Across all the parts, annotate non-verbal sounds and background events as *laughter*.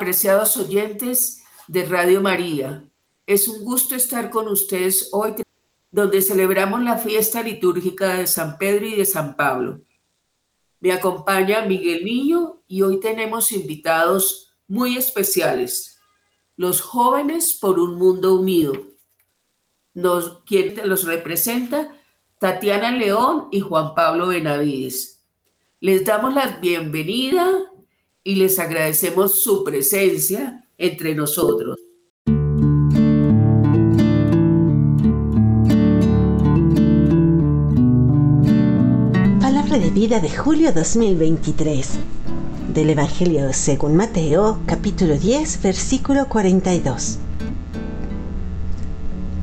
apreciados oyentes de Radio María. Es un gusto estar con ustedes hoy donde celebramos la fiesta litúrgica de San Pedro y de San Pablo. Me acompaña Miguel Niño y hoy tenemos invitados muy especiales, los jóvenes por un mundo unido. Nos, quien los representa, Tatiana León y Juan Pablo Benavides. Les damos la bienvenida y les agradecemos su presencia entre nosotros. de vida de julio 2023 del Evangelio según Mateo capítulo 10 versículo 42.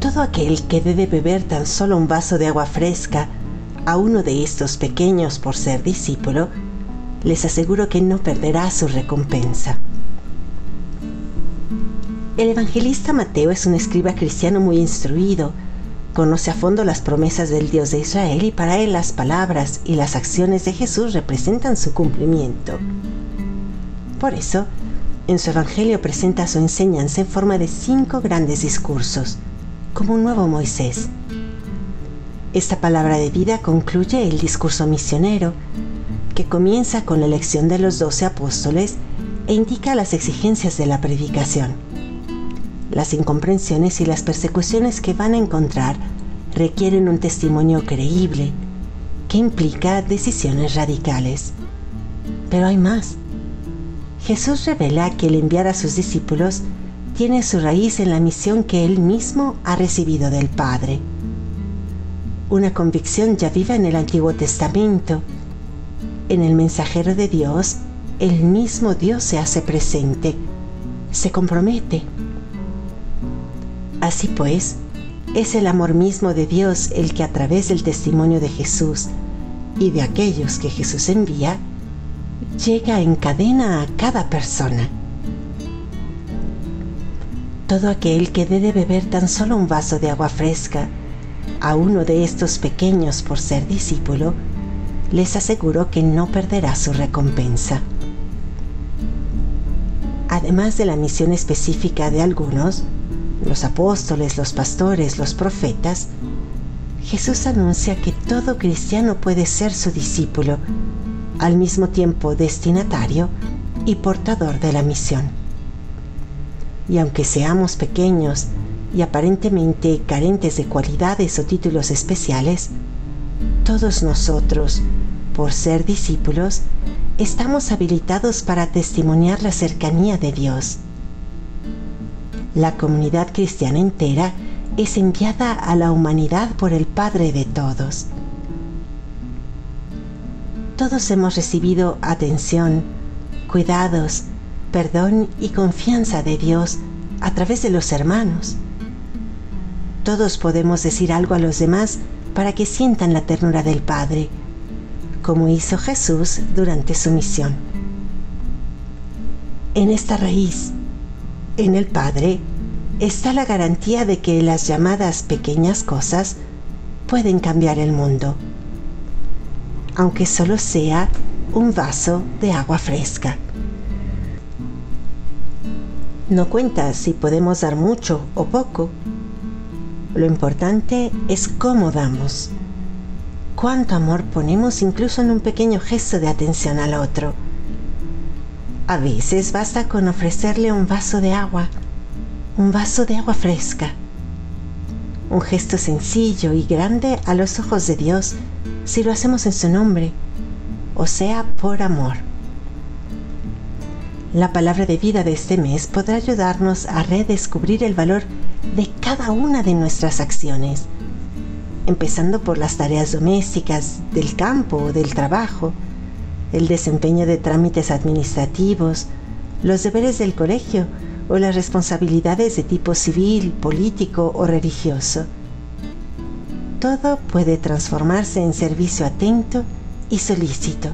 Todo aquel que debe beber tan solo un vaso de agua fresca a uno de estos pequeños por ser discípulo, les aseguro que no perderá su recompensa. El evangelista Mateo es un escriba cristiano muy instruido, Conoce a fondo las promesas del Dios de Israel y para él las palabras y las acciones de Jesús representan su cumplimiento. Por eso, en su Evangelio presenta su enseñanza en forma de cinco grandes discursos, como un nuevo Moisés. Esta palabra de vida concluye el discurso misionero, que comienza con la elección de los doce apóstoles e indica las exigencias de la predicación las incomprensiones y las persecuciones que van a encontrar requieren un testimonio creíble que implica decisiones radicales. Pero hay más. Jesús revela que el enviar a sus discípulos tiene su raíz en la misión que él mismo ha recibido del Padre. Una convicción ya viva en el Antiguo Testamento. En el mensajero de Dios, el mismo Dios se hace presente, se compromete Así pues, es el amor mismo de Dios el que a través del testimonio de Jesús y de aquellos que Jesús envía, llega en cadena a cada persona. Todo aquel que debe beber tan solo un vaso de agua fresca a uno de estos pequeños por ser discípulo, les aseguro que no perderá su recompensa. Además de la misión específica de algunos, los apóstoles, los pastores, los profetas, Jesús anuncia que todo cristiano puede ser su discípulo, al mismo tiempo destinatario y portador de la misión. Y aunque seamos pequeños y aparentemente carentes de cualidades o títulos especiales, todos nosotros, por ser discípulos, estamos habilitados para testimoniar la cercanía de Dios la comunidad cristiana entera es enviada a la humanidad por el Padre de todos. Todos hemos recibido atención, cuidados, perdón y confianza de Dios a través de los hermanos. Todos podemos decir algo a los demás para que sientan la ternura del Padre, como hizo Jesús durante su misión. En esta raíz, en el Padre está la garantía de que las llamadas pequeñas cosas pueden cambiar el mundo, aunque solo sea un vaso de agua fresca. No cuenta si podemos dar mucho o poco. Lo importante es cómo damos. Cuánto amor ponemos incluso en un pequeño gesto de atención al otro a veces basta con ofrecerle un vaso de agua, un vaso de agua fresca. Un gesto sencillo y grande a los ojos de Dios si lo hacemos en su nombre, o sea, por amor. La palabra de vida de este mes podrá ayudarnos a redescubrir el valor de cada una de nuestras acciones, empezando por las tareas domésticas, del campo o del trabajo, el desempeño de trámites administrativos, los deberes del colegio o las responsabilidades de tipo civil, político o religioso. Todo puede transformarse en servicio atento y solícito.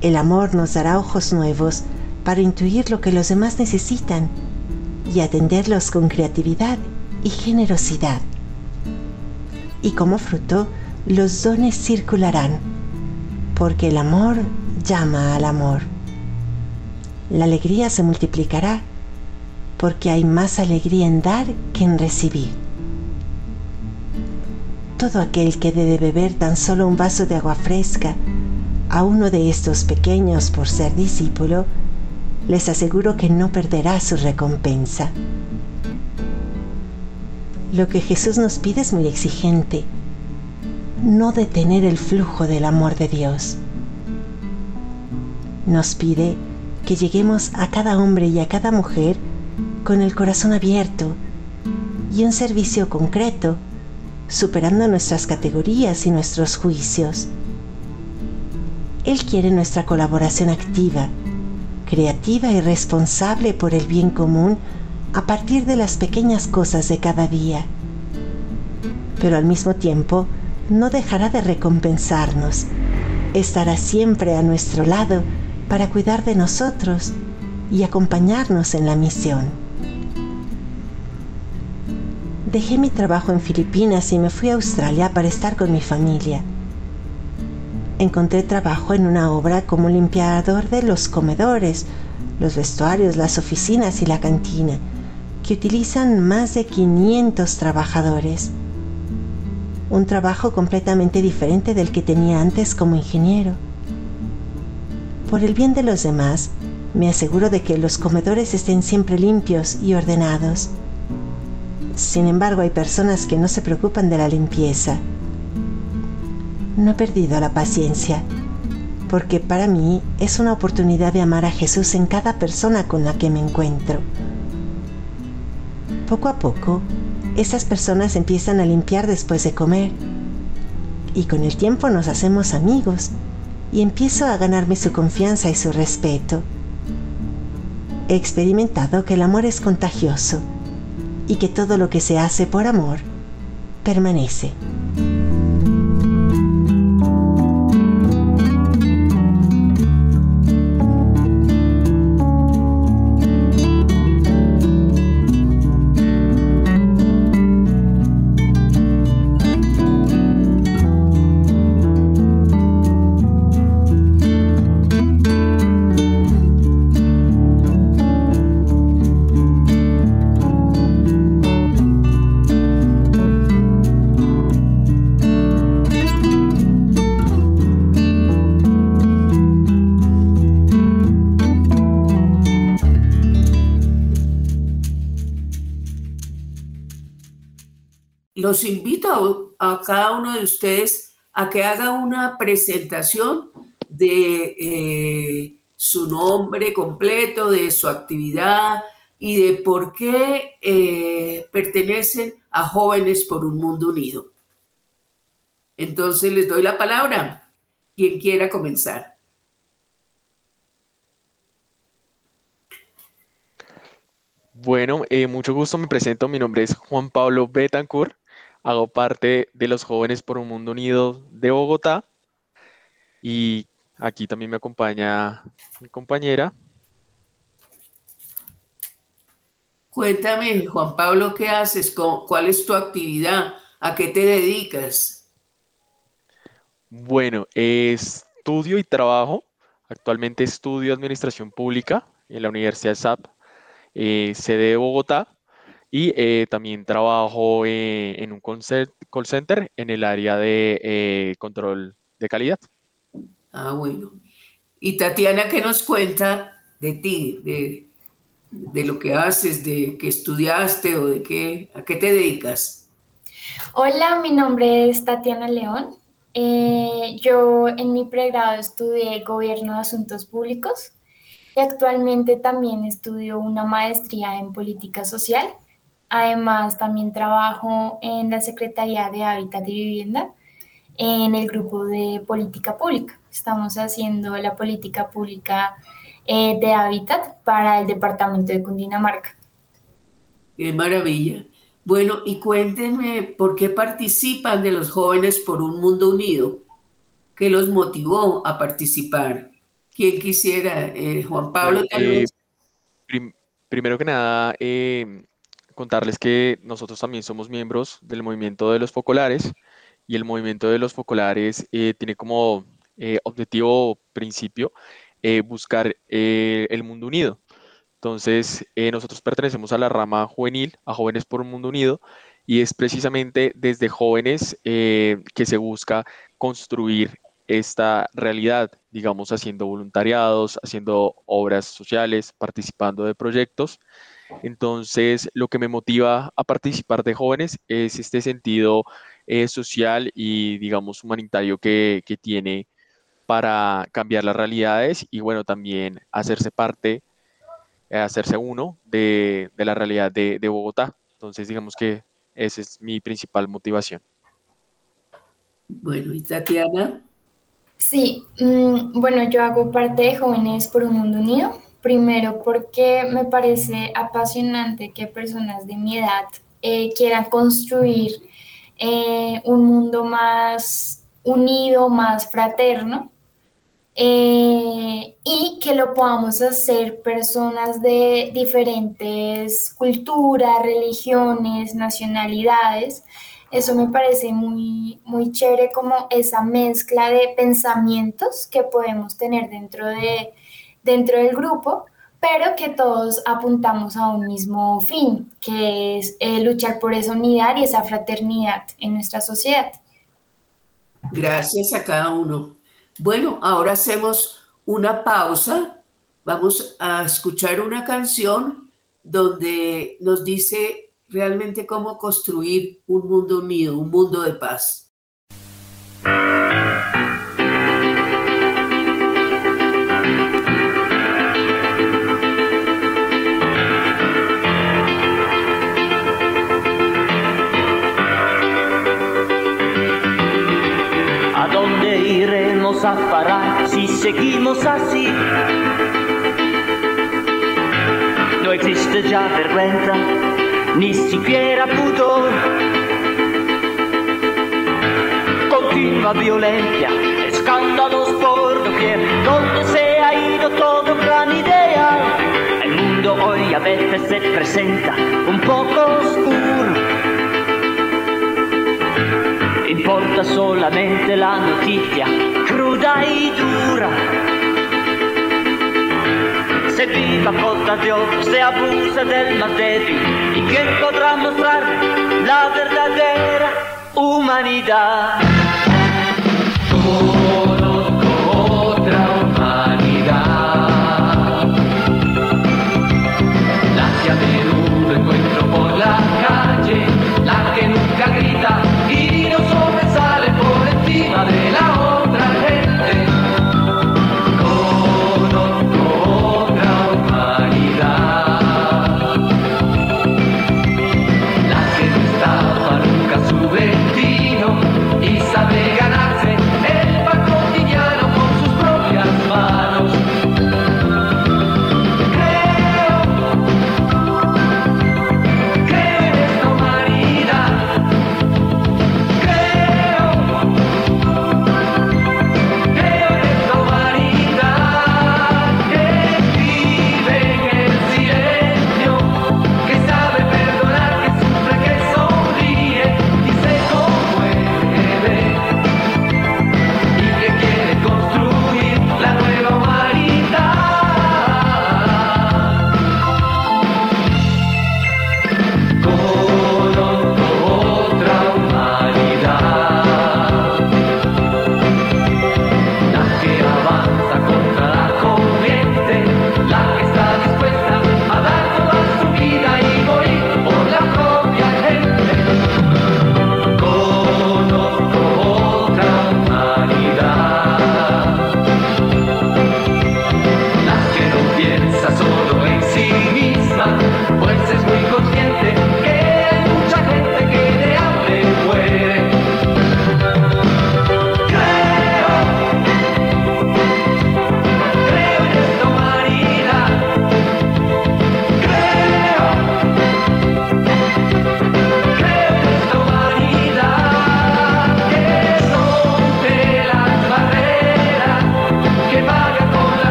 El amor nos dará ojos nuevos para intuir lo que los demás necesitan y atenderlos con creatividad y generosidad. Y como fruto, los dones circularán, porque el amor llama al amor. La alegría se multiplicará, porque hay más alegría en dar que en recibir. Todo aquel que debe beber tan solo un vaso de agua fresca a uno de estos pequeños por ser discípulo, les aseguro que no perderá su recompensa. Lo que Jesús nos pide es muy exigente, no detener el flujo del amor de Dios. Nos pide que lleguemos a cada hombre y a cada mujer con el corazón abierto y un servicio concreto, superando nuestras categorías y nuestros juicios. Él quiere nuestra colaboración activa, creativa y responsable por el bien común a partir de las pequeñas cosas de cada día. Pero al mismo tiempo, no dejará de recompensarnos. Estará siempre a nuestro lado para cuidar de nosotros y acompañarnos en la misión. Dejé mi trabajo en Filipinas y me fui a Australia para estar con mi familia. Encontré trabajo en una obra como limpiador de los comedores, los vestuarios, las oficinas y la cantina, que utilizan más de 500 trabajadores un trabajo completamente diferente del que tenía antes como ingeniero. Por el bien de los demás, me aseguro de que los comedores estén siempre limpios y ordenados. Sin embargo, hay personas que no se preocupan de la limpieza. No he perdido la paciencia, porque para mí es una oportunidad de amar a Jesús en cada persona con la que me encuentro. Poco a poco, esas personas empiezan a limpiar después de comer. Y con el tiempo nos hacemos amigos y empiezo a ganarme su confianza y su respeto. He experimentado que el amor es contagioso y que todo lo que se hace por amor permanece. Los invito a, cada uno de ustedes a que haga una presentación de eh, su nombre completo, de su actividad y de por qué eh, pertenecen a Jóvenes por un Mundo Unido. Entonces les doy la palabra. Quien quiera comenzar. Bueno, eh, mucho gusto, me presento. Mi nombre es Juan Pablo Betancourt. Hago parte de los Jóvenes por un Mundo Unido de Bogotá y aquí también me acompaña mi compañera. Cuéntame, Juan Pablo, ¿qué haces? ¿Cuál es tu actividad? ¿A qué te dedicas? Bueno, estudio y trabajo. Actualmente estudio Administración Pública en la Universidad SAP, eh, sede de Bogotá y eh, también trabajo eh, en un call center en el área de eh, control de calidad. Ah, bueno. Y Tatiana, ¿qué nos cuenta de ti, de, de lo que haces, de qué estudiaste o de qué, a qué te dedicas? Hola, mi nombre es Tatiana León. yo en mi pregrado estudié Gobierno de Asuntos Públicos y actualmente también estudio una maestría en Política Social Además, también trabajo en la Secretaría de Hábitat y Vivienda en el grupo de política pública. Estamos haciendo la política pública eh, de hábitat para el departamento de Cundinamarca. Qué maravilla. Bueno, y cuéntenme por qué participan de los jóvenes por un mundo unido. ¿Qué los motivó a participar? ¿Quién quisiera? Eh, Juan Pablo. Eh, primero que nada, eh, contarles que nosotros también somos miembros del movimiento de los focolares y el movimiento de los focolares tiene como objetivo principio buscar el mundo unido. Entonces, nosotros pertenecemos a la rama juvenil, a Jóvenes por un Mundo Unido, y es precisamente desde jóvenes que se busca construir esta realidad, digamos, haciendo voluntariados, haciendo obras sociales, participando de proyectos. Entonces, lo que me motiva a participar de jóvenes es este sentido eh, social y, digamos, humanitario que, tiene para cambiar las realidades y, bueno, también hacerse parte, eh, hacerse uno de, la realidad de, de Bogotá. Entonces, digamos que esa es mi principal motivación. Bueno, y Tatiana. Sí, mm, bueno, yo hago parte de Jóvenes por un Mundo Unido. Primero porque me parece apasionante que personas de mi edad eh, quieran construir eh, un mundo más unido, más fraterno, eh, y que lo podamos hacer personas de diferentes culturas, religiones, nacionalidades, eso me parece muy, muy chévere como esa mezcla de pensamientos que podemos tener dentro, de, dentro del grupo, pero que todos apuntamos a un mismo fin, que es eh, luchar por esa unidad y esa fraternidad en nuestra sociedad. Gracias a cada uno. Bueno, ahora hacemos una pausa. Vamos a escuchar una canción donde nos dice realmente cómo construir un mundo unido, un mundo de paz. A parar si seguimos así? No existe ya vergüenza ni siquiera pudor. Continua violencia, escándalos por doquier, donde se ha ido todo gran idea. El mundo hoy a veces se presenta un poco oscuro. Importa solamente la noticia cruda y dura se viva costa de oro, se abusa del más débil. ¿Y quién podrá mostrar la verdadera humanidad?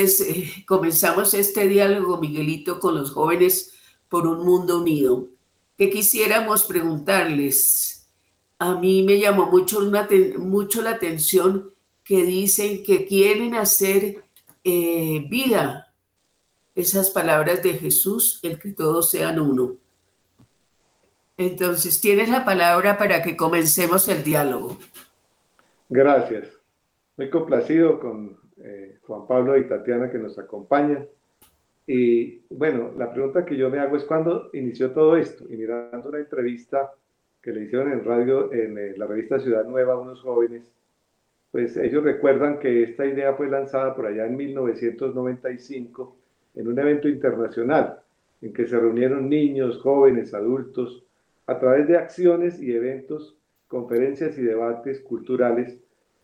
Eh, comenzamos este diálogo, Miguelito, con los jóvenes por un mundo unido. Que quisiéramos preguntarles, a mí me llamó mucho, mucho la atención que dicen que quieren hacer eh, vida esas palabras de Jesús, el que todos sean uno. Entonces, tienes la palabra para que comencemos el diálogo. Gracias. Muy complacido con eh, Juan Pablo y Tatiana que nos acompañan. Y bueno, la pregunta que yo me hago es cuándo inició todo esto. Y mirando una entrevista que le hicieron en radio, en eh, la revista Ciudad Nueva a unos jóvenes, pues ellos recuerdan que esta idea fue lanzada por allá en 1995 en un evento internacional en que se reunieron niños, jóvenes, adultos, a través de acciones y eventos, conferencias y debates culturales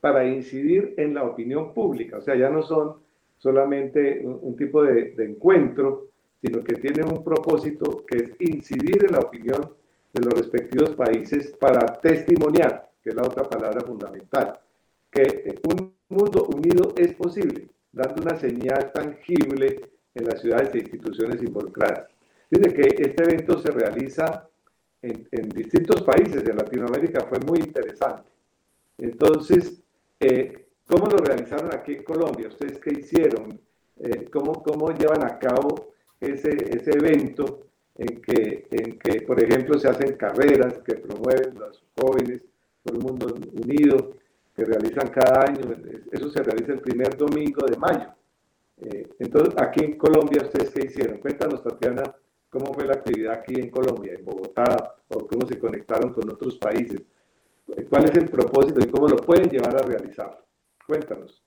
para incidir en la opinión pública. O sea, ya no son solamente un, tipo de, encuentro, sino que tienen un propósito que es incidir en la opinión de los respectivos países para testimoniar, que es la otra palabra fundamental, que un mundo unido es posible, dando una señal tangible en las ciudades e instituciones involucradas. Dice que este evento se realiza en, distintos países de Latinoamérica, fue muy interesante. Entonces, eh, ¿cómo lo realizaron aquí en Colombia? ¿Ustedes qué hicieron? Eh, ¿cómo, ¿Cómo llevan a cabo ese, ese evento en que, en que, por ejemplo, se hacen carreras que promueven los jóvenes por un mundo unido, que realizan cada año? Eso se realiza el primer domingo de mayo. Eh, entonces, aquí en Colombia, ¿ustedes qué hicieron? Cuéntanos, Tatiana, cómo fue la actividad aquí en Colombia, en Bogotá, o cómo se conectaron con otros países. ¿Cuál es el propósito y cómo lo pueden llevar a realizar? Cuéntanos.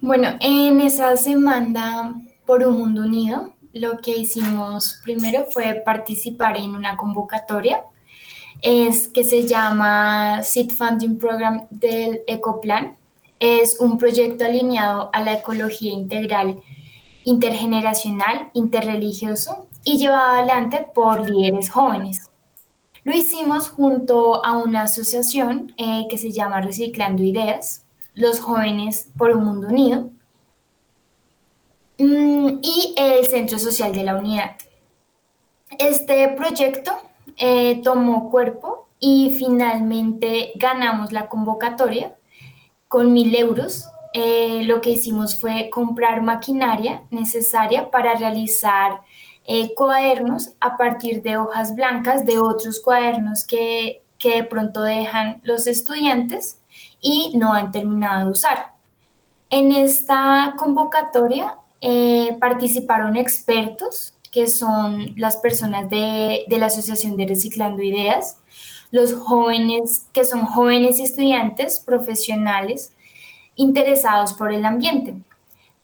Bueno, en esa semana por un mundo unido, lo que hicimos primero fue participar en una convocatoria es que se llama Seed Funding Program del Ecoplan. Es un proyecto alineado a la ecología integral intergeneracional, interreligioso y llevado adelante por líderes jóvenes. Lo hicimos junto a una asociación eh, que se llama Reciclando Ideas, los jóvenes por un mundo unido mm, y el Centro Social de la Unidad. Este proyecto eh, tomó cuerpo y finalmente ganamos la convocatoria con mil euros eh, lo que hicimos fue comprar maquinaria necesaria para realizar eh, cuadernos a partir de hojas blancas de otros cuadernos que, que de pronto dejan los estudiantes y no han terminado de usar. En esta convocatoria eh, participaron expertos, que son las personas de, de, la Asociación de Reciclando Ideas, los jóvenes, que son jóvenes estudiantes profesionales, interesados por el ambiente.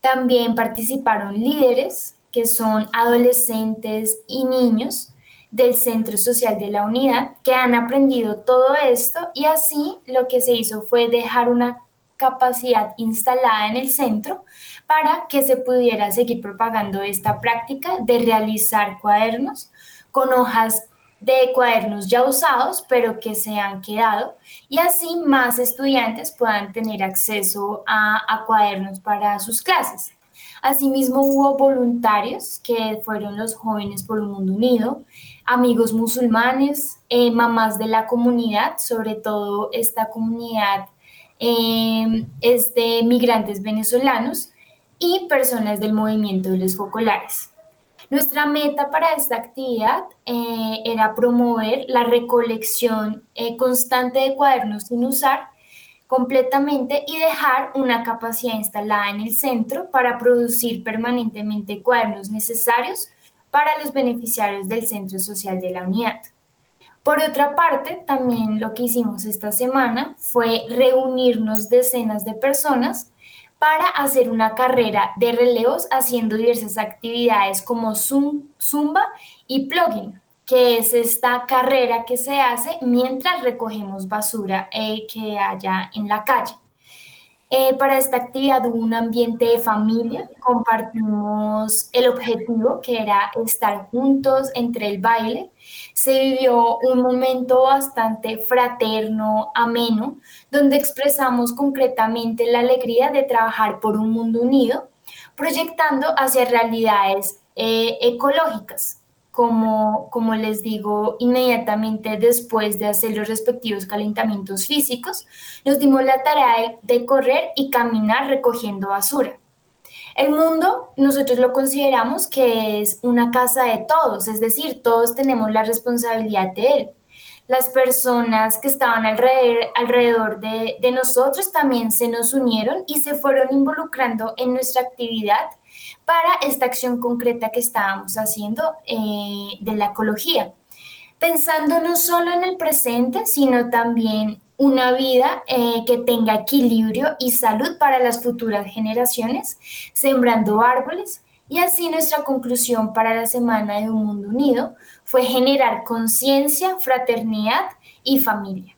También participaron líderes, que son adolescentes y niños del Centro Social de la Unidad, que han aprendido todo esto y así lo que se hizo fue dejar una capacidad instalada en el centro para que se pudiera seguir propagando esta práctica de realizar cuadernos con hojas de cuadernos ya usados, pero que se han quedado, y así más estudiantes puedan tener acceso a, cuadernos para sus clases. Asimismo, hubo voluntarios que fueron los jóvenes por un mundo unido, amigos musulmanes, eh, mamás de la comunidad, sobre todo esta comunidad eh, es de migrantes venezolanos y personas del movimiento de los focolares. Nuestra meta para esta actividad eh, era promover la recolección eh, constante de cuadernos sin usar completamente y dejar una capacidad instalada en el centro para producir permanentemente cuadernos necesarios para los beneficiarios del Centro Social de la Unidad. Por otra parte, también lo que hicimos esta semana fue reunirnos decenas de personas para hacer una carrera de relevos haciendo diversas actividades como Zumba y Plugin, que es esta carrera que se hace mientras recogemos basura eh, que haya en la calle. Eh, para esta actividad hubo un ambiente de familia, compartimos el objetivo que era estar juntos entre el baile, se vivió un momento bastante fraterno, ameno, donde expresamos concretamente la alegría de trabajar por un mundo unido, proyectando hacia realidades eh, ecológicas como, como les digo, inmediatamente después de hacer los respectivos calentamientos físicos, nos dimos la tarea de, correr y caminar recogiendo basura. El mundo nosotros lo consideramos que es una casa de todos, es decir, todos tenemos la responsabilidad de él. Las personas que estaban alrededor, alrededor de, de nosotros también se nos unieron y se fueron involucrando en nuestra actividad para esta acción concreta que estábamos haciendo eh, de la ecología, pensando no solo en el presente, sino también una vida eh, que tenga equilibrio y salud para las futuras generaciones, sembrando árboles. Y así nuestra conclusión para la Semana de un Mundo Unido fue generar conciencia, fraternidad y familia.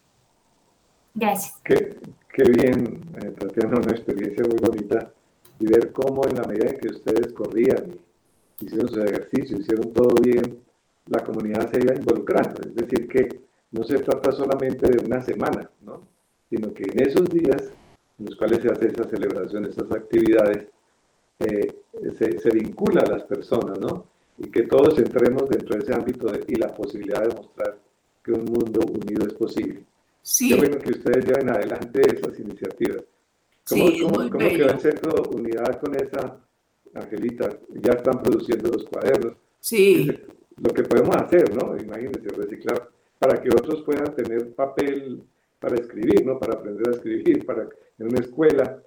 Gracias. Qué, qué bien, eh, Tatiana, una experiencia muy bonita y ver cómo en la medida en que ustedes corrían y hicieron su ejercicio, hicieron todo bien, la comunidad se iba involucrando. Es decir, que no se trata solamente de una semana, ¿no? sino que en esos días en los cuales se hace esa celebración, esas actividades, eh, se, se, vincula a las personas, ¿no? Y que todos entremos dentro de ese ámbito y la posibilidad de mostrar que un mundo unido es posible. Sí. Qué bueno que ustedes lleven adelante esas iniciativas. ¿Cómo, sí, cómo, cómo quedó el centro unidad con esa, Angelita? Ya están produciendo los cuadernos. Sí. Lo que podemos hacer, ¿no? Imagínense, reciclar, para que otros puedan tener papel para escribir, ¿no? Para aprender a escribir, para en una escuela.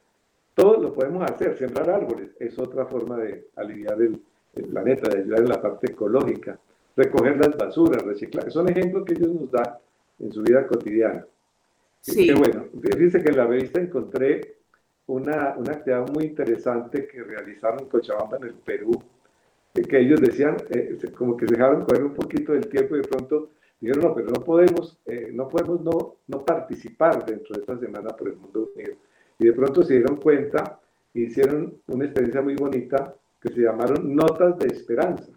Todo lo podemos hacer, sembrar árboles. Es otra forma de aliviar el, el planeta, de ayudar en la parte ecológica. Recoger las basuras, reciclar. Son ejemplos que ellos nos dan en su vida cotidiana. Sí. Qué bueno. Dice que en la revista encontré una, una actividad muy interesante que realizaron en Cochabamba, en el Perú, que ellos decían, eh, como que se dejaron correr un poquito del tiempo y de pronto dijeron, no, pero no podemos, eh, no, podemos no, no participar dentro de esta semana por el mundo unido. Y de pronto se dieron cuenta e hicieron una experiencia muy bonita que se llamaron Notas de Esperanza.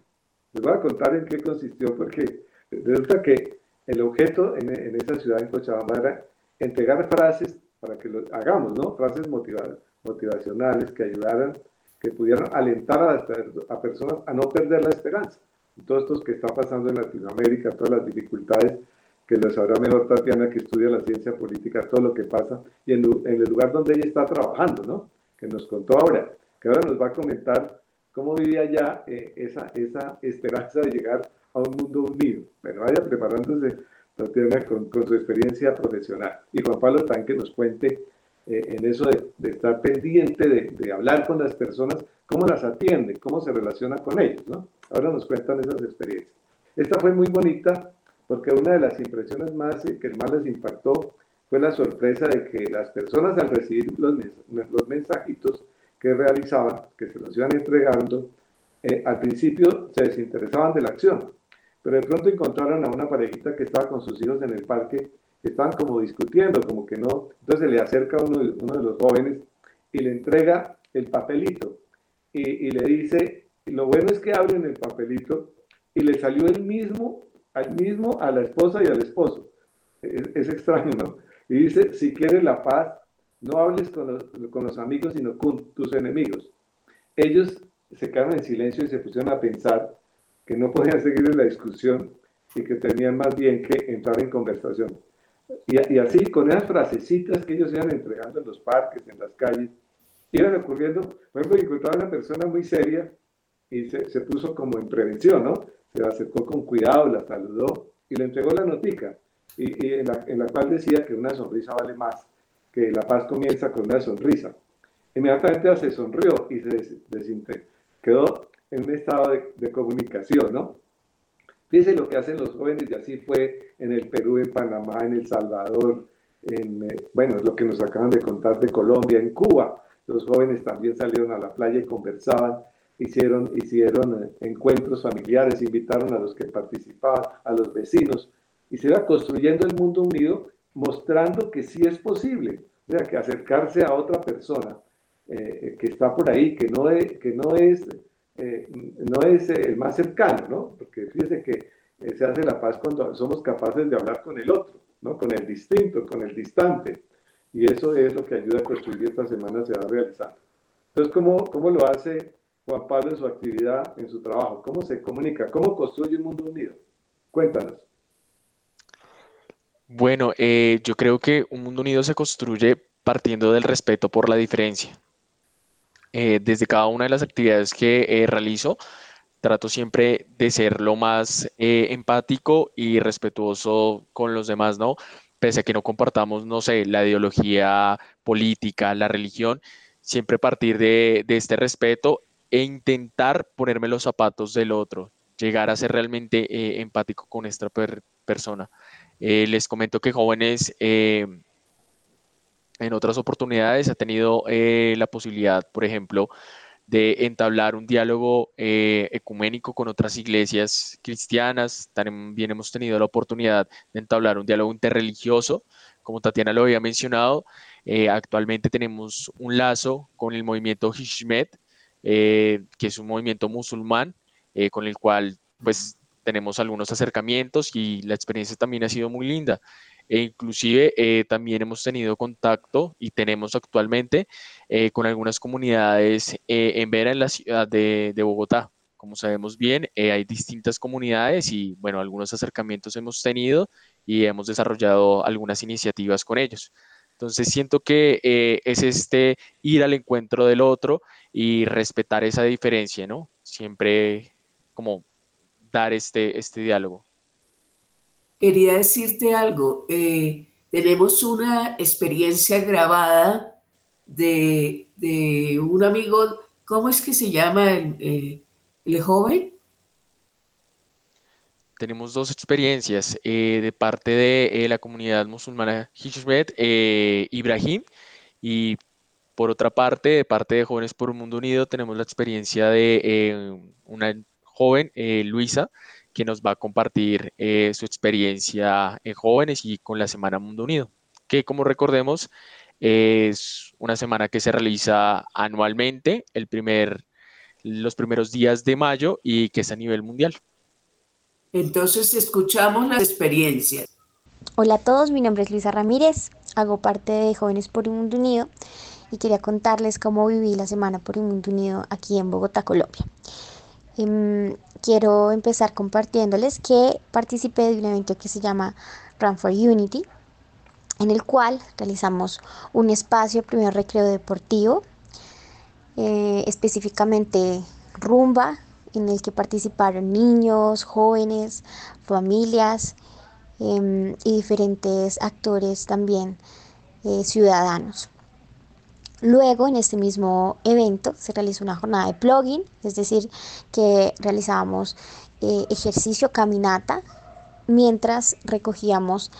Les voy a contar en qué consistió, porque resulta que el objeto en, en esa ciudad, en Cochabamba, era entregar frases para que lo hagamos, ¿no? Frases motivacionales que ayudaran, que pudieran alentar a, a personas a no perder la esperanza. Todos estos que está pasando en Latinoamérica, todas las dificultades que lo sabrá mejor Tatiana que estudia la ciencia política, todo lo que pasa, y en, en, el lugar donde ella está trabajando, ¿no? Que nos contó ahora, que ahora nos va a comentar cómo vivía ya eh, esa, esa esperanza de llegar a un mundo unido. Bueno, vaya preparándose Con, su experiencia profesional. Y Juan Pablo también nos cuente eh, en eso de, estar pendiente, de, hablar con las personas, cómo las atiende, cómo se relaciona con ellos. Ahora nos cuentan esas experiencias. Esta fue muy bonita porque una de las impresiones más eh, que más les impactó fue la sorpresa de que las personas al recibir los, los mensajitos que realizaban, que se los iban entregando, eh, al principio se desinteresaban de la acción pero de pronto encontraron a una parejita que estaba con sus hijos en el parque, que estaban como discutiendo, como que no. Entonces se le acerca uno de, los jóvenes y le entrega el papelito y, le dice, lo bueno es que abren el papelito y le salió el mismo, al mismo a la esposa y al esposo. Es, es extraño, ¿no? Y dice, si quieres la paz, no hables con los, con los amigos, sino con tus enemigos. Ellos se quedaron en silencio y se pusieron a pensar que no podían seguir en la discusión y que tenían más bien que entrar en conversación. Y, así, con esas frasecitas que ellos iban entregando en los parques, en las calles, iban ocurriendo, por ejemplo, encontraba una persona muy seria y se, puso como en prevención, ¿no? Se acercó con cuidado, la saludó y le entregó la notica, y, y en, la, en, la, cual decía que una sonrisa vale más, que la paz comienza con una sonrisa. Inmediatamente se sonrió y se des, desintegró. Quedó en un estado de, de comunicación, ¿no? Fíjense lo que hacen los jóvenes y así fue en el Perú, en Panamá, en El Salvador, en, eh, bueno, lo que nos acaban de contar de Colombia, en Cuba. Los jóvenes también salieron a la playa y conversaban, hicieron, hicieron eh, encuentros familiares, invitaron a los que participaban, a los vecinos, y se iba construyendo el mundo unido mostrando que sí es posible. O sea, que acercarse a otra persona eh, que está por ahí, que no es, que no es, eh, no es el más cercano, ¿no? Porque fíjese que se hace la paz cuando somos capaces de hablar con el otro, ¿no? Con el distinto, con el distante. Y eso es lo que ayuda a construir esta semana se va realizando. Entonces, ¿cómo, ¿cómo lo hace Juan Pablo en su actividad, en su trabajo? ¿Cómo se comunica? ¿Cómo construye un mundo unido? Cuéntanos. Bueno, eh, yo creo que un mundo unido se construye partiendo del respeto por la diferencia. Eh, desde cada una de las actividades que eh, realizo, trato siempre de ser lo más empático y respetuoso con los demás, ¿no? Pese a que no compartamos, no sé, la ideología política, la religión, siempre partir de, este respeto e intentar ponerme los zapatos del otro, llegar a ser realmente eh, empático con esta persona. Eh, les comento que jóvenes eh, en otras oportunidades ha tenido la posibilidad, por ejemplo, de entablar un diálogo ecuménico con otras iglesias cristianas. También hemos tenido la oportunidad de entablar un diálogo interreligioso, como Tatiana lo había mencionado. actualmente tenemos un lazo con el movimiento Hishmet, eh, que es un movimiento musulmán eh, con el cual pues tenemos algunos acercamientos y la experiencia también ha sido muy linda. E inclusive eh, también hemos tenido contacto y tenemos actualmente con algunas comunidades en Vera, en la ciudad de, de Bogotá. Como sabemos bien, hay distintas comunidades y bueno, algunos acercamientos hemos tenido y hemos desarrollado algunas iniciativas con ellos. Entonces siento que es este ir al encuentro del otro y respetar esa diferencia, ¿no? Siempre como dar este, este diálogo. Quería decirte algo. Eh, tenemos una experiencia grabada de, un amigo, ¿cómo es que se llama el, eh, joven? Tenemos dos experiencias eh, de parte de la comunidad musulmana Hishmet, Ibrahim, y por otra parte, de parte de Jóvenes por un Mundo Unido, tenemos la experiencia de eh, una joven, eh, Luisa, que nos va a compartir eh, su experiencia en jóvenes y con la Semana Mundo Unido, que como recordemos es una semana que se realiza anualmente, el primer, los primeros días de mayo y que es a nivel mundial. Entonces escuchamos las experiencias. Hola a todos, mi nombre es Luisa Ramírez, hago parte de Jóvenes por un Mundo Unido y quería contarles cómo viví la Semana por un Mundo Unido aquí en Bogotá, Colombia. Em, quiero empezar compartiéndoles que participé de un evento que se llama Run for Unity, en el cual realizamos un espacio primero recreo deportivo, eh, específicamente rumba, en el que participaron niños, jóvenes, familias em, y diferentes actores también eh, ciudadanos. Luego, en este mismo evento, se realizó una jornada de plugin, es decir, que realizábamos eh, ejercicio, caminata, mientras recogíamos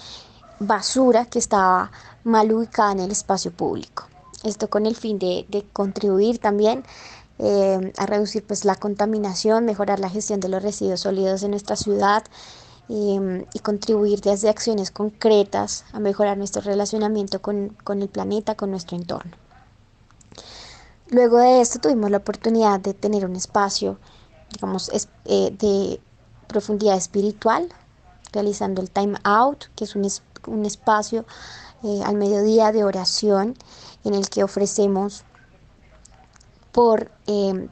basura que estaba mal ubicada en el espacio público. Esto con el fin de, contribuir también eh, a reducir pues, la contaminación, mejorar la gestión de los residuos sólidos en nuestra ciudad em, y contribuir desde acciones concretas a mejorar nuestro relacionamiento con el planeta, con nuestro entorno. Luego de esto tuvimos la oportunidad de tener un espacio, digamos, eh, de profundidad espiritual, realizando el time out, que es un, espacio eh, al mediodía de oración en el que ofrecemos por, em,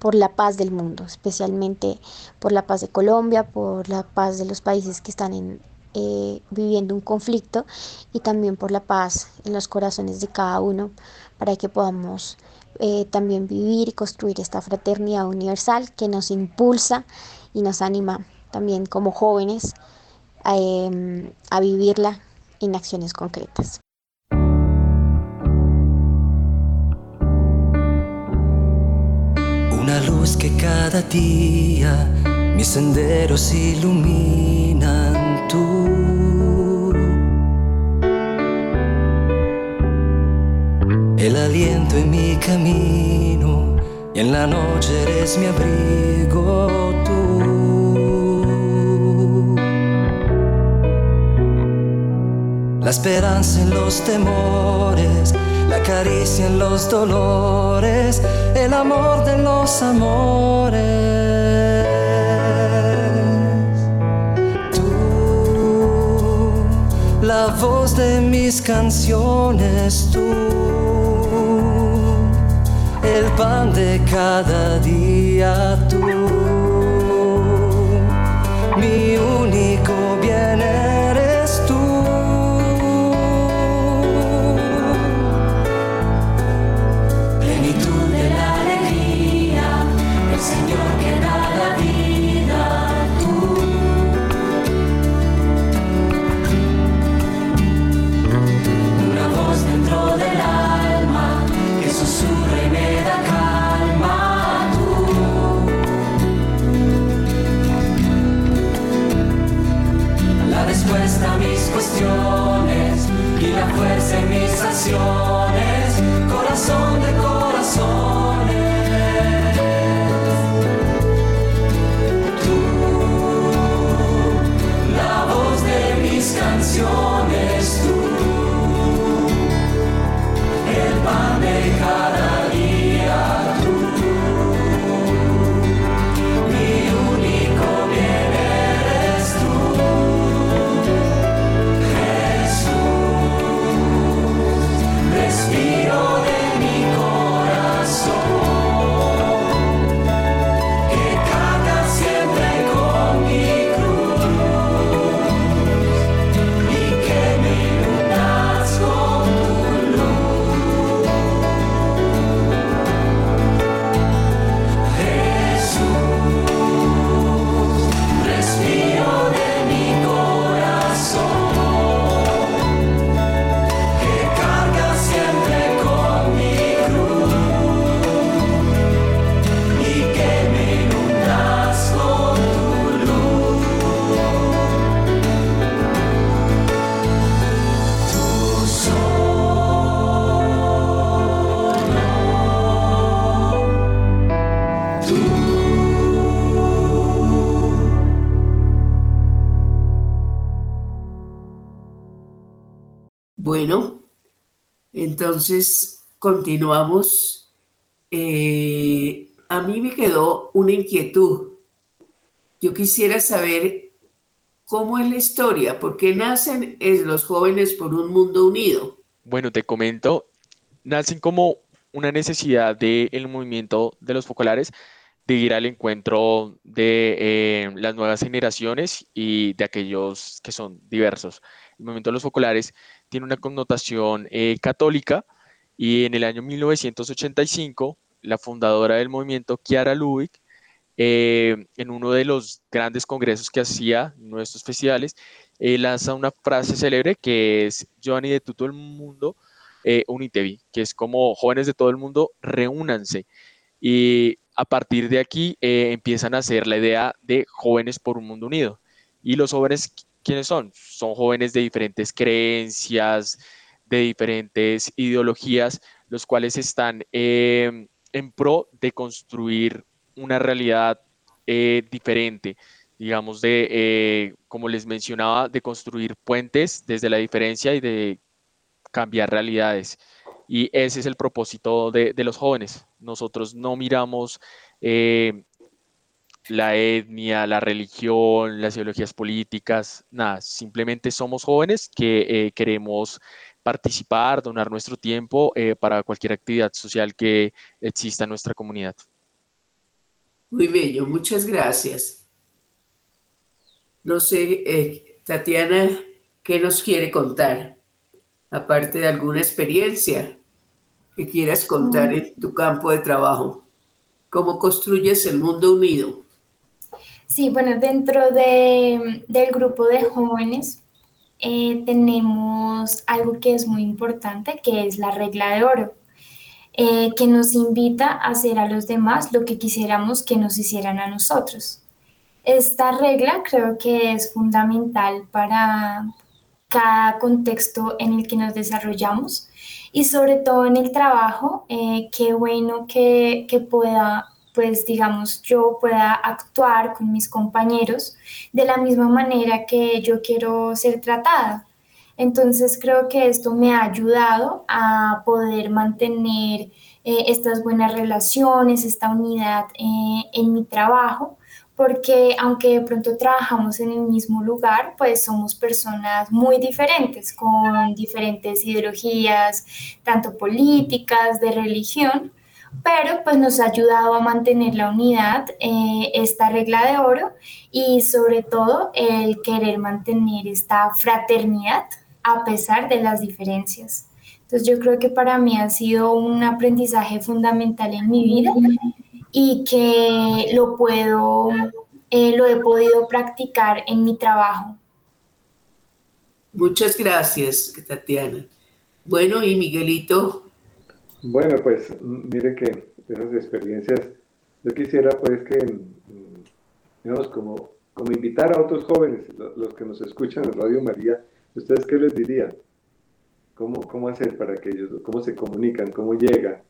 por la paz del mundo, especialmente por la paz de Colombia, por la paz de los países que están eh, viviendo un conflicto y también por la paz en los corazones de cada uno para que podamos eh, también vivir y construir esta fraternidad universal que nos impulsa y nos anima también como jóvenes em, a vivirla en acciones concretas. Una luz que cada día mis senderos iluminan el aliento en mi camino y en la noche eres mi abrigo tú. la esperanza en los temores, la caricia en los dolores, el amor de los amores. Tú, la voz de mis canciones, tú, pan de cada día, tú, mi único entonces continuamos. Eh, a mí me quedó una inquietud. Yo quisiera saber cómo es la historia, por qué nacen eh, los jóvenes por un mundo unido. Bueno, te comento, nacen como una necesidad del movimiento de los focolares de ir al encuentro de eh, las nuevas generaciones y de aquellos que son diversos. El movimiento de los focolares tiene una connotación eh, católica y en el año 1985 la fundadora del movimiento, Chiara Lubick, eh, en uno de los grandes congresos que hacía, nuestros festivales, eh, lanza una frase célebre que es Giovanni de todo el mundo, unitevi, que es como jóvenes de todo el mundo, reúnanse. Y a partir de aquí eh, empiezan a hacer la idea de jóvenes por un mundo unido. Y los jóvenes, ¿quiénes son? Son jóvenes de diferentes creencias, de diferentes ideologías, los cuales están eh, en pro de construir una realidad eh, diferente, digamos, de, eh, como les mencionaba, de construir puentes desde la diferencia y de cambiar realidades. Y ese es el propósito de, de los jóvenes. Nosotros no miramos eh, la etnia, la religión, las ideologías políticas, nada, simplemente somos jóvenes que eh, queremos participar, donar nuestro tiempo eh, para cualquier actividad social que exista en nuestra comunidad. Muy bello, muchas gracias. No sé, eh, Tatiana, ¿qué nos quiere contar? Aparte de alguna experiencia que quieras contar en tu campo de trabajo. ¿Cómo construyes el mundo unido? Sí, bueno, dentro de- del grupo de jóvenes eh, tenemos algo que es muy importante, que es la regla de oro, eh, que nos invita a hacer a los demás lo que quisiéramos que nos hicieran a nosotros. Esta regla creo que es fundamental para cada contexto en el que nos desarrollamos y sobre todo en el trabajo, eh, qué bueno que, que pueda, pues digamos, yo pueda actuar con mis compañeros de la misma manera que yo quiero ser tratada. Entonces creo que esto me ha ayudado a poder mantener eh, estas buenas relaciones, esta unidad eh, en mi trabajo, porque aunque de pronto trabajamos en el mismo lugar, pues somos personas muy diferentes, con diferentes ideologías, tanto políticas, de religión, pero pues nos ha ayudado a mantener la unidad, eh, esta regla de oro y sobre todo el querer mantener esta fraternidad a pesar de las diferencias. Entonces yo creo que para mí ha sido un aprendizaje fundamental en mi vida y que lo puedo, eh, lo he podido practicar en mi trabajo. Muchas gracias, Tatiana. Bueno, y Miguelito. Bueno, pues mire que esas experiencias, yo quisiera pues que, mm, digamos, como, como invitar a otros jóvenes, los que nos escuchan en Radio María, ¿ustedes qué les dirían? ¿Cómo, ¿Cómo hacer para que ellos, cómo se comunican, cómo llegan,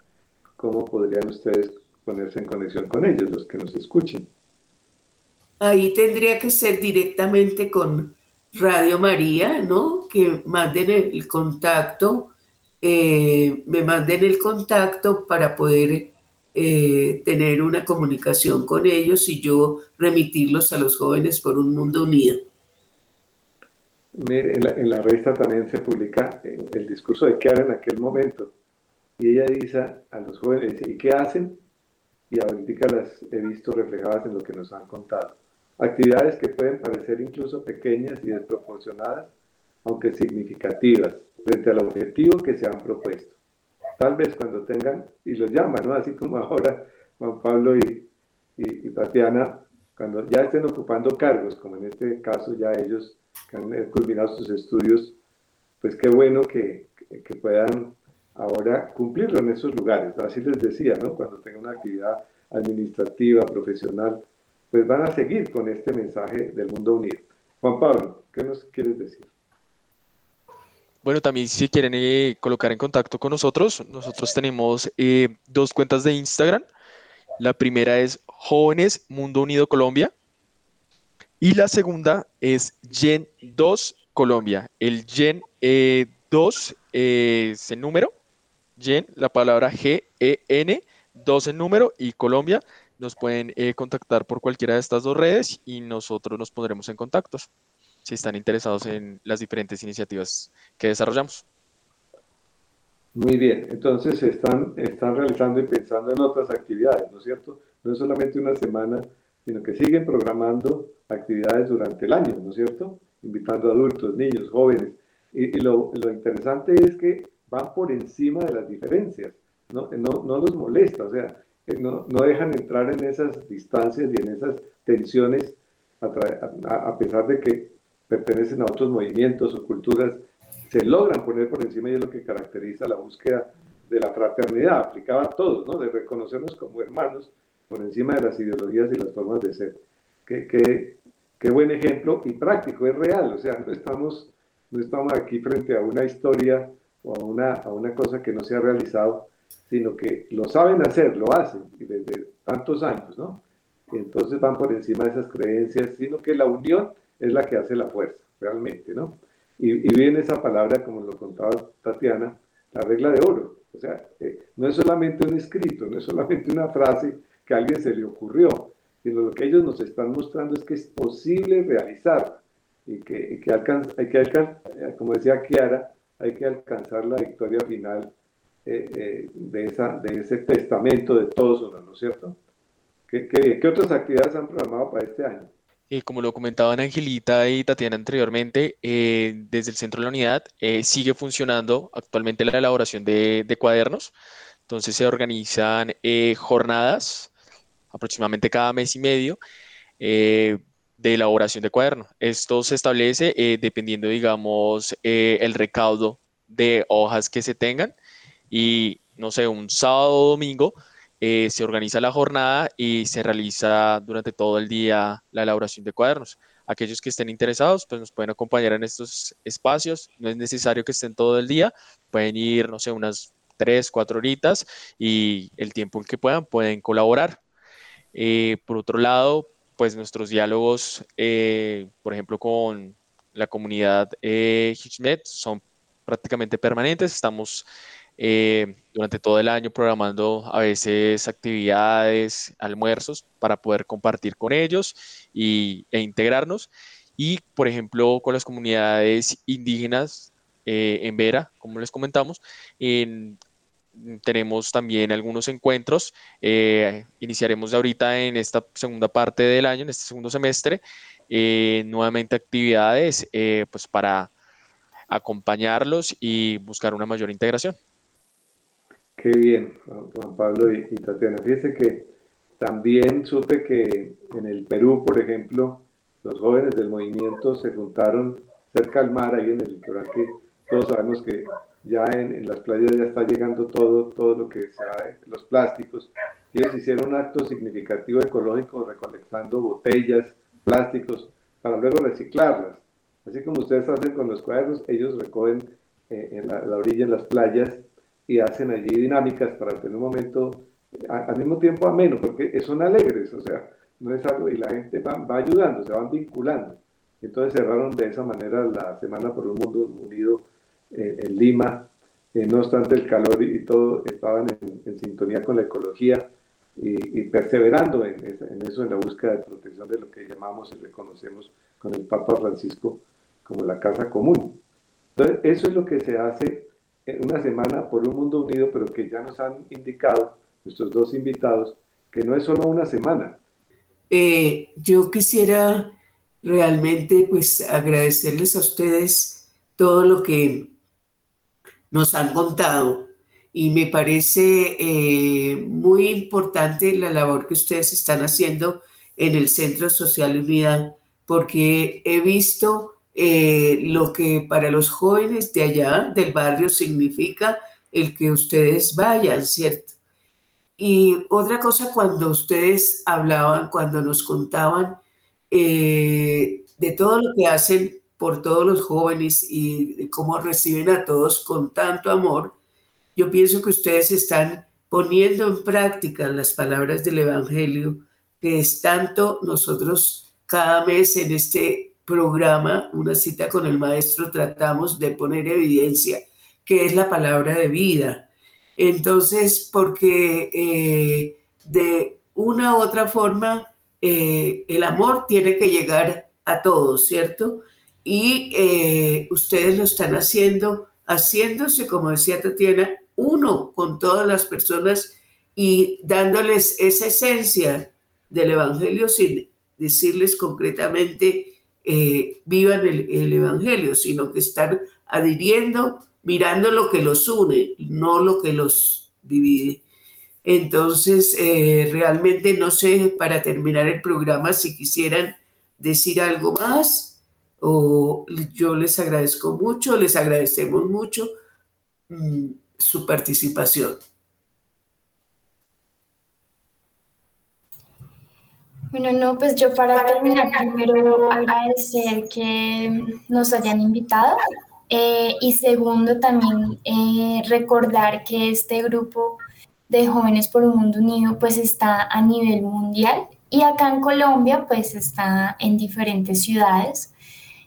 cómo podrían ustedes ponerse en conexión con ellos, los que nos escuchen? Ahí tendría que ser directamente con Radio María, ¿no? Que manden el contacto, eh, me manden el contacto para poder eh, tener una comunicación con ellos y yo remitirlos a los jóvenes por un mundo unido. En la, en la revista también se publica el discurso de Kiara en aquel momento y ella dice a los jóvenes, ¿y qué hacen? Y ahorita las he visto reflejadas en lo que nos han contado. Actividades que pueden parecer incluso pequeñas y desproporcionadas, aunque significativas, frente al objetivo que se han propuesto. Tal vez cuando tengan, y los llaman, ¿no? Así como *laughs* ahora Juan Pablo y, y, Tatiana, cuando ya estén ocupando cargos, como en este caso ya ellos que han culminado sus estudios, pues qué bueno que, que puedan ahora cumplirlo en esos lugares. Así les decía, ¿no? Cuando tengan una actividad administrativa, profesional, pues van a seguir con este mensaje del mundo unido. Juan Pablo, ¿qué nos quieres decir? Bueno, también si quieren eh, colocar en contacto con nosotros, nosotros tenemos eh, dos cuentas de Instagram. La primera es Jóvenes Mundo Unido Colombia y la segunda es Gen 2 Colombia. El Gen 2 eh, es el número, Gen, la palabra G-E-N, 2 en número y Colombia. Nos pueden contactar por cualquiera de estas dos redes y nosotros nos pondremos en contacto si están interesados en las diferentes iniciativas que desarrollamos. Muy bien, entonces están, están realizando y pensando en otras actividades, ¿no es cierto? No es solamente una semana, sino que siguen programando actividades durante el año, ¿no es cierto? Invitando a adultos, niños, jóvenes. Y, lo, lo, interesante es que van por encima de las diferencias, no, no, no los molesta, o sea, no, no, dejan entrar en esas distancias y en esas tensiones a, a pesar de que pertenecen a otros movimientos o culturas, se logran poner por encima y es lo que caracteriza la búsqueda de la fraternidad, aplicada a todos, ¿no? de reconocernos como hermanos por encima de las ideologías y las formas de ser. Qué, qué, qué buen ejemplo y práctico, es real, o sea, no estamos, no estamos aquí frente a una historia o a una, a una cosa que no se ha realizado, sino que lo saben hacer, lo hacen, y desde tantos años, ¿no? Y entonces van por encima de esas creencias, sino que la unión es la que hace la fuerza, realmente, ¿no? Y, y viene esa palabra, como lo contaba Tatiana, la regla de oro. O sea, eh, no es solamente un escrito, no es solamente una frase que a alguien se le ocurrió, sino lo que ellos nos están mostrando es que es posible realizar y que, y que, hay que alcanzar, eh, como decía Kiara, hay que alcanzar la victoria final eh, de, esa, de ese testamento de todos ¿no es cierto? ¿Qué, qué, ¿Qué otras actividades han programado para este año? Eh, como lo comentaban Angelita y Tatiana anteriormente, eh, desde el Centro de la Unidad eh, sigue funcionando actualmente la elaboración de, cuadernos. Entonces se organizan jornadas aproximadamente cada mes y medio de elaboración de cuadernos. Esto se establece dependiendo, digamos, el recaudo de hojas que se tengan y, no sé, un sábado o domingo eh, se organiza la jornada y se realiza durante todo el día la elaboración de cuadernos. Aquellos que estén interesados, pues nos pueden acompañar en estos espacios. No es necesario que estén todo el día, pueden ir, no sé, unas tres, cuatro horitas y el tiempo en que puedan pueden colaborar. Eh, por otro lado, pues nuestros diálogos, eh, por ejemplo, con, la comunidad eh, son prácticamente permanentes. Estamos eh, durante todo el año programando a veces actividades, almuerzos para poder compartir con ellos y, e integrarnos. Y, por ejemplo, con las comunidades indígenas eh, en Vera, como les comentamos, tenemos también algunos encuentros. Eh, iniciaremos ahorita en esta segunda parte del año, en este segundo semestre, nuevamente actividades pues para acompañarlos y buscar una mayor integración. Qué bien, Juan Pablo y, Tatiana. Fíjese que también supe que en el Perú, por ejemplo, los jóvenes del movimiento se juntaron cerca al mar, ahí en el litoral, que todos sabemos que ya en, las playas ya está llegando todo, todo lo que sea los plásticos. Ellos hicieron un acto significativo ecológico recolectando botellas, plásticos, para luego reciclarlas. Así como ustedes hacen con los cuadernos, ellos recogen eh, en la orilla, en las playas, y hacen allí dinámicas para tener un momento al mismo tiempo ameno, porque son alegres, o sea, no es algo, y la gente va, ayudando, se van vinculando. Entonces cerraron de esa manera la Semana por un Mundo Unido eh, en Lima, eh, no obstante el calor y, todo, estaban en, sintonía con la ecología y, perseverando en, en, eso, en la búsqueda de protección de lo que llamamos y reconocemos con el Papa Francisco como la casa común. Entonces, eso es lo que se hace una semana por un mundo unido, pero que ya nos han indicado nuestros dos invitados que no es solo una semana. Eh, yo quisiera realmente pues agradecerles a ustedes todo lo que nos han contado y me parece eh, muy importante la labor que ustedes están haciendo en el Centro Social Unidad porque he visto eh, lo que para los jóvenes de allá, del barrio, significa el que ustedes vayan, ¿cierto? Y otra cosa, cuando ustedes hablaban, cuando nos contaban eh, de todo lo que hacen por todos los jóvenes y cómo reciben a todos con tanto amor, yo pienso que ustedes están poniendo en práctica las palabras del Evangelio, que es tanto nosotros cada mes en este programa, una cita con el maestro, tratamos de poner evidencia que es la palabra de vida. Entonces, porque eh, de una u otra forma, eh, el amor tiene que llegar a todos, ¿cierto? Y eh, ustedes lo están haciendo, haciéndose, como decía Tatiana, uno con todas las personas y dándoles esa esencia del Evangelio sin decirles concretamente eh, vivan el, Evangelio, sino que están adhiriendo, mirando lo que los une, no lo que los divide. Entonces, eh, realmente no sé, para terminar el programa, si quisieran decir algo más, o yo les agradezco mucho, les agradecemos mucho mm, su participación. Bueno, no, pues yo para terminar primero agradecer que nos hayan invitado eh, y segundo también eh, recordar que este grupo de jóvenes por un mundo unido pues está a nivel mundial y acá en Colombia pues está en diferentes ciudades.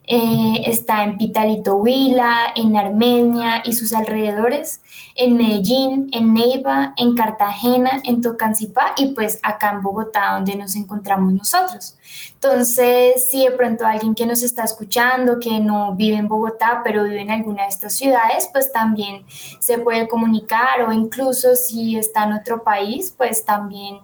Eh, está en Pitalito Huila, en Armenia y sus alrededores, en Medellín, en Neiva, en Cartagena, en Tocancipá y pues acá en Bogotá donde nos encontramos nosotros. Entonces, si de pronto alguien que nos está escuchando, que no vive en Bogotá, pero vive en alguna de estas ciudades, pues también se puede comunicar o incluso si está en otro país, pues también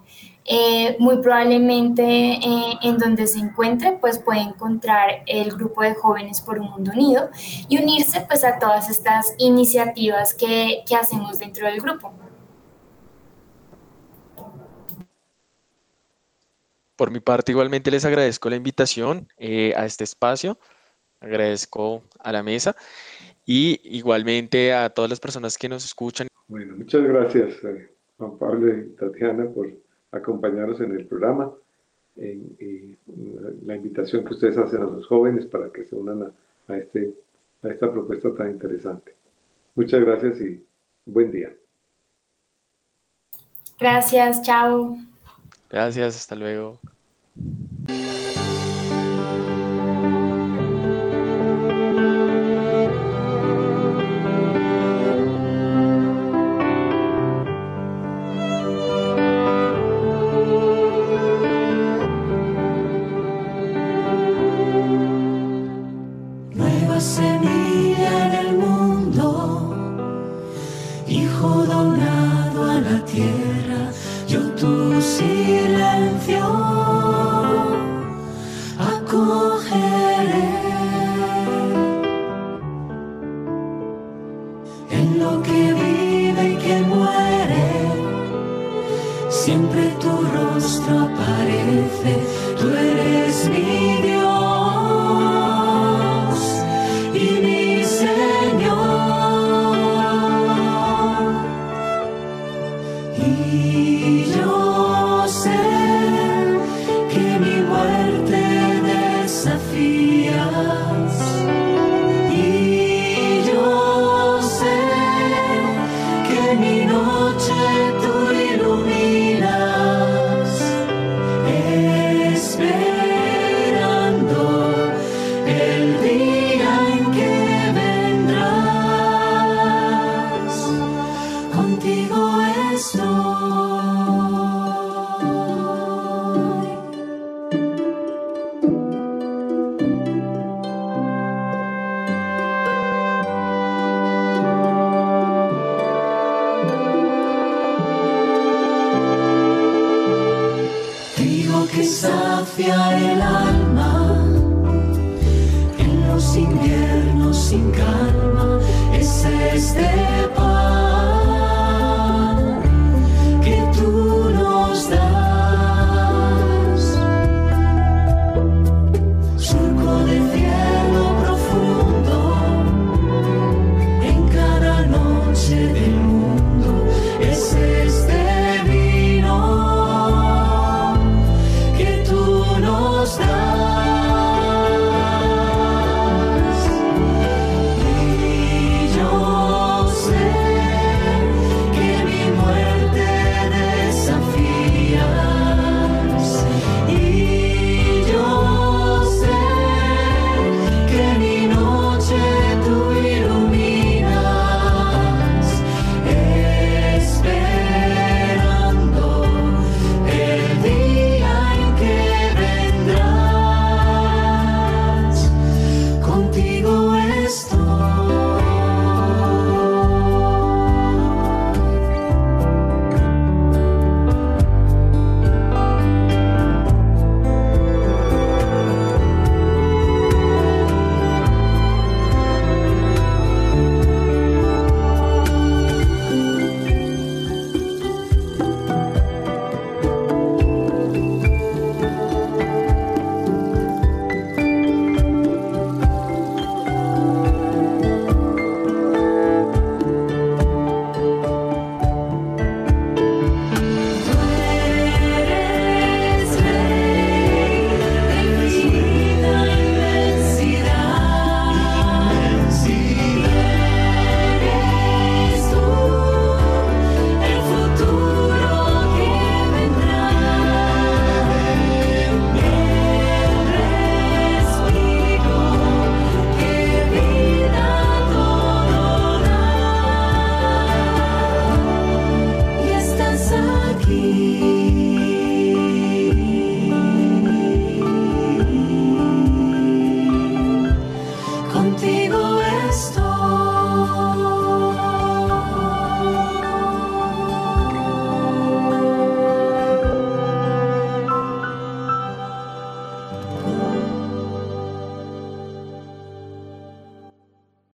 eh, muy probablemente eh, en donde se encuentre, pues puede encontrar el grupo de jóvenes por un mundo unido y unirse pues a todas estas iniciativas que, que hacemos dentro del grupo. Por mi parte, igualmente les agradezco la invitación eh, a este espacio, agradezco a la mesa y igualmente a todas las personas que nos escuchan. Bueno, muchas gracias, Juan Pablo y Tatiana, por acompañarnos en el programa y la invitación que ustedes hacen a los jóvenes para que se unan a, este, a esta propuesta tan interesante. Muchas gracias y buen día. Gracias, chao. Gracias, hasta luego.